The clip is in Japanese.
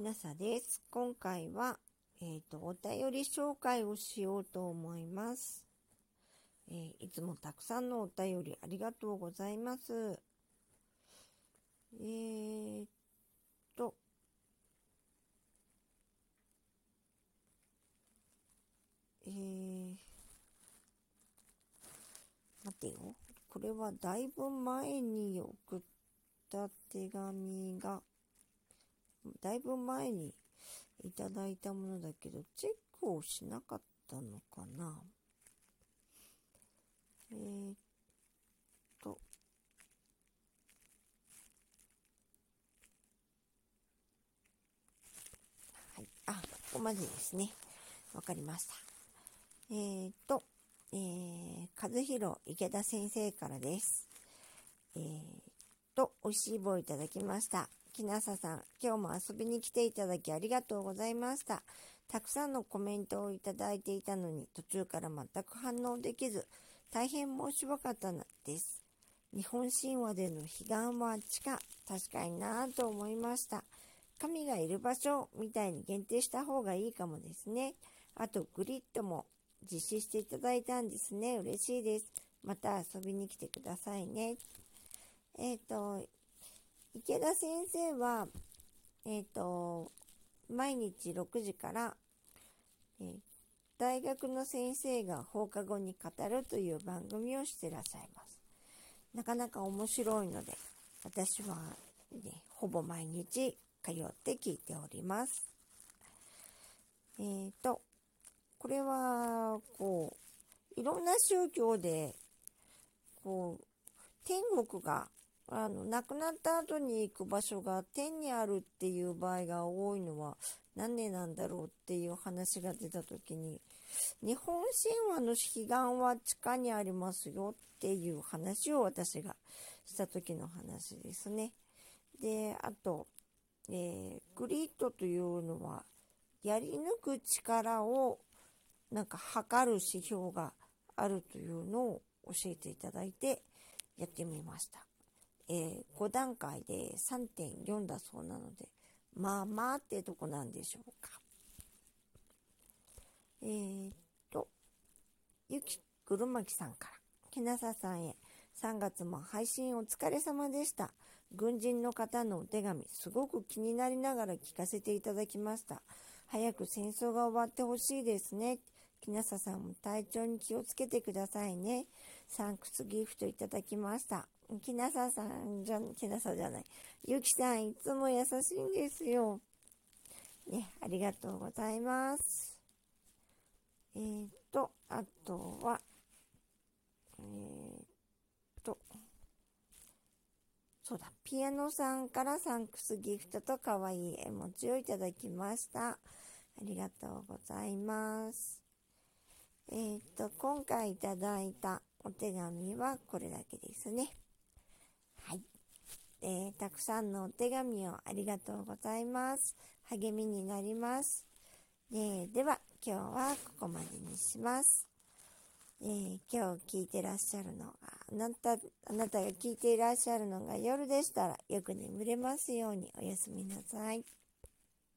きなさです。今回は、えっ、ー、と、お便り紹介をしようと思います。えー、いつもたくさんのお便りありがとうございます。えー、っと、えー、待ってよ。これはだいぶ前に送った手紙が、だいぶ前にいただいたものだけど、チェックをしなかったのかな？えー、っと、はい、あ、ここまでですね。わかりました。えー、っと、えー、和弘池田先生からです。えー、と、美味しい棒いただきました。きなささん、今日も遊びに来ていただきありがとうございました。たくさんのコメントをいただいていたのに、途中から全く反応できず、大変申し訳かったのです。日本神話での彼岸は地下、確かになぁと思いました。神がいる場所みたいに限定した方がいいかもですね。あと、グリッドも実施していただいたんですね。嬉しいです。また遊びに来てくださいね。えっ、ー、と、池田先生は、えっ、ー、と、毎日6時から、えー、大学の先生が放課後に語るという番組をしてらっしゃいます。なかなか面白いので、私は、ね、ほぼ毎日通って聞いております。えっ、ー、と、これは、こう、いろんな宗教で、こう、天国があの、亡くなった後に行く場所が天にあるっていう場合が多いのは何でなんだろうっていう話が出た時に、日本神話の彼岸は地下にありますよっていう話を私がした時の話ですね。で、あと、えー、グリッドというのは、やり抜く力をなんか測る指標があるというのを教えていただいてやってみました。えー、5段階で3.4だそうなので、まあまあってとこなんでしょうか。えー、っと、ゆきぐるまきさんから、きなささんへ、3月も配信お疲れ様でした。軍人の方のお手紙、すごく気になりながら聞かせていただきました。早く戦争が終わってほしいですね。きなささんも体調に気をつけてくださいね。サンクスギフトいただきました。きなささんじゃ、きなさじゃない。ゆきさん、いつも優しいんですよ。ね、ありがとうございます。えー、っと、あとは、えー、っと、そうだ、ピアノさんからサンクスギフトと可愛い絵文字をいただきました。ありがとうございます。えー、っと、今回いただいたお手紙はこれだけですね。はい。えー、たくさんのお手紙をありがとうございます。励みになります。えー、では、今日はここまでにします。えー、今日聞いてらっしゃるのが、あなた、あなたが聞いていらっしゃるのが夜でしたら、よく眠れますようにおやすみなさい。